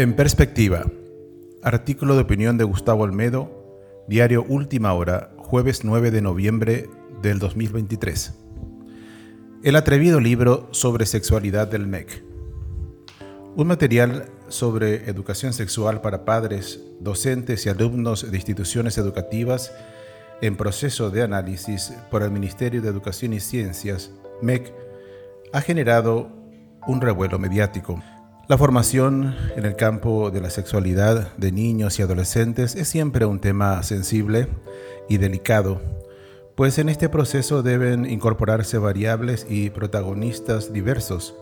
En perspectiva, artículo de opinión de Gustavo Olmedo, diario Última Hora, jueves 9 de noviembre del 2023. El atrevido libro sobre sexualidad del MEC. Un material sobre educación sexual para padres, docentes y alumnos de instituciones educativas en proceso de análisis por el Ministerio de Educación y Ciencias, MEC, ha generado un revuelo mediático. La formación en el campo de la sexualidad de niños y adolescentes es siempre un tema sensible y delicado, pues en este proceso deben incorporarse variables y protagonistas diversos,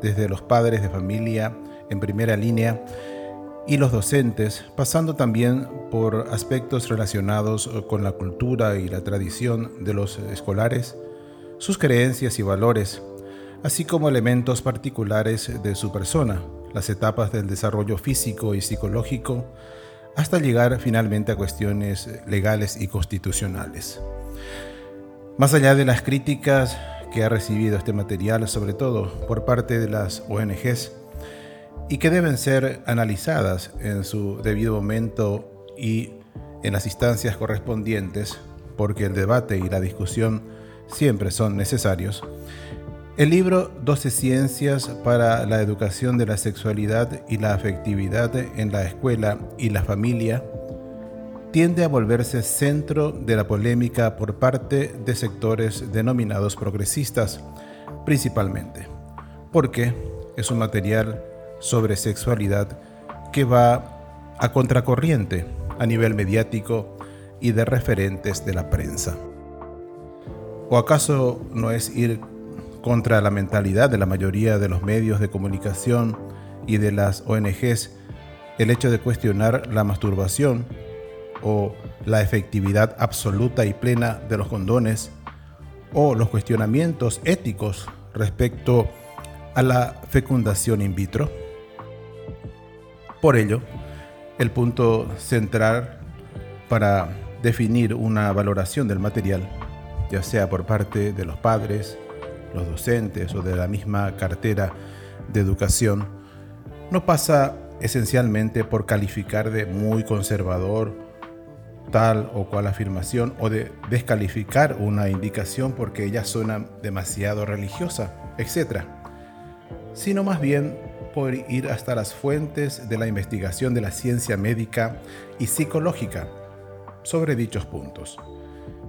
desde los padres de familia en primera línea y los docentes, pasando también por aspectos relacionados con la cultura y la tradición de los escolares, sus creencias y valores, así como elementos particulares de su persona, las etapas del desarrollo físico y psicológico, hasta llegar finalmente a cuestiones legales y constitucionales. Más allá de las críticas que ha recibido este material, sobre todo por parte de las ONGs, y que deben ser analizadas en su debido momento y en las instancias correspondientes, porque el debate y la discusión siempre son necesarios, el libro 12 Ciencias para la Educación de la Sexualidad y la Afectividad en la Escuela y la Familia tiende a volverse centro de la polémica por parte de sectores denominados progresistas, principalmente, porque es un material sobre sexualidad que va a contracorriente a nivel mediático y de referentes de la prensa. ¿O acaso no es ir contra la mentalidad de la mayoría de los medios de comunicación y de las ONGs el hecho de cuestionar la masturbación o la efectividad absoluta y plena de los condones o los cuestionamientos éticos respecto a la fecundación in vitro. Por ello, el punto central para definir una valoración del material, ya sea por parte de los padres, los docentes o de la misma cartera de educación, no pasa esencialmente por calificar de muy conservador tal o cual afirmación o de descalificar una indicación porque ella suena demasiado religiosa, etc. Sino más bien por ir hasta las fuentes de la investigación de la ciencia médica y psicológica sobre dichos puntos.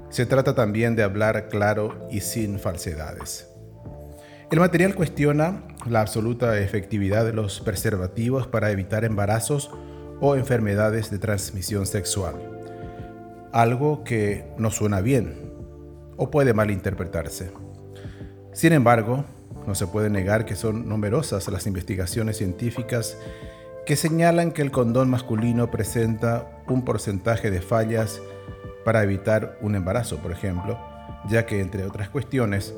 Se trata también de hablar claro y sin falsedades. El material cuestiona la absoluta efectividad de los preservativos para evitar embarazos o enfermedades de transmisión sexual, algo que no suena bien o puede malinterpretarse. Sin embargo, no se puede negar que son numerosas las investigaciones científicas que señalan que el condón masculino presenta un porcentaje de fallas para evitar un embarazo, por ejemplo, ya que, entre otras cuestiones,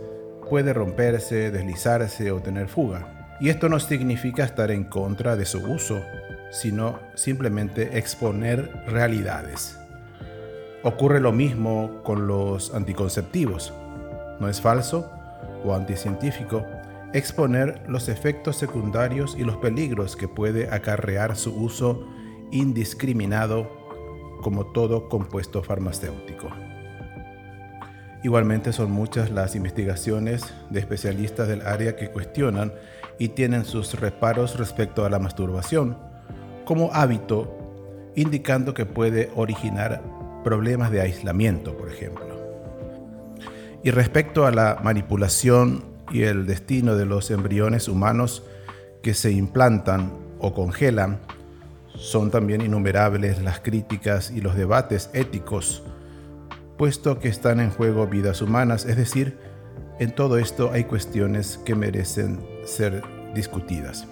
puede romperse, deslizarse o tener fuga. Y esto no significa estar en contra de su uso, sino simplemente exponer realidades. Ocurre lo mismo con los anticonceptivos. No es falso o anticientífico exponer los efectos secundarios y los peligros que puede acarrear su uso indiscriminado como todo compuesto farmacéutico. Igualmente son muchas las investigaciones de especialistas del área que cuestionan y tienen sus reparos respecto a la masturbación como hábito, indicando que puede originar problemas de aislamiento, por ejemplo. Y respecto a la manipulación y el destino de los embriones humanos que se implantan o congelan, son también innumerables las críticas y los debates éticos puesto que están en juego vidas humanas, es decir, en todo esto hay cuestiones que merecen ser discutidas.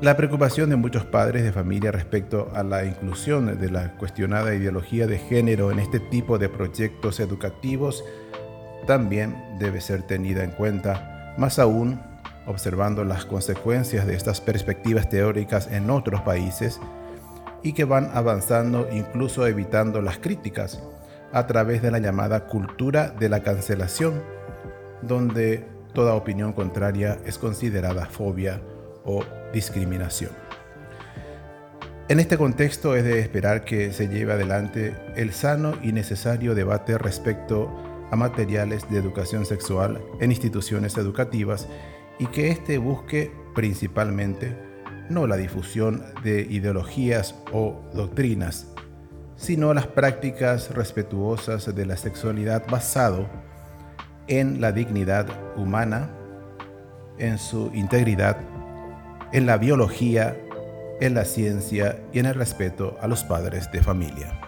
La preocupación de muchos padres de familia respecto a la inclusión de la cuestionada ideología de género en este tipo de proyectos educativos también debe ser tenida en cuenta, más aún observando las consecuencias de estas perspectivas teóricas en otros países y que van avanzando incluso evitando las críticas a través de la llamada cultura de la cancelación, donde toda opinión contraria es considerada fobia o discriminación. En este contexto es de esperar que se lleve adelante el sano y necesario debate respecto a materiales de educación sexual en instituciones educativas y que éste busque principalmente no la difusión de ideologías o doctrinas, sino las prácticas respetuosas de la sexualidad basado en la dignidad humana, en su integridad, en la biología en la ciencia y en el respeto a los padres de familia.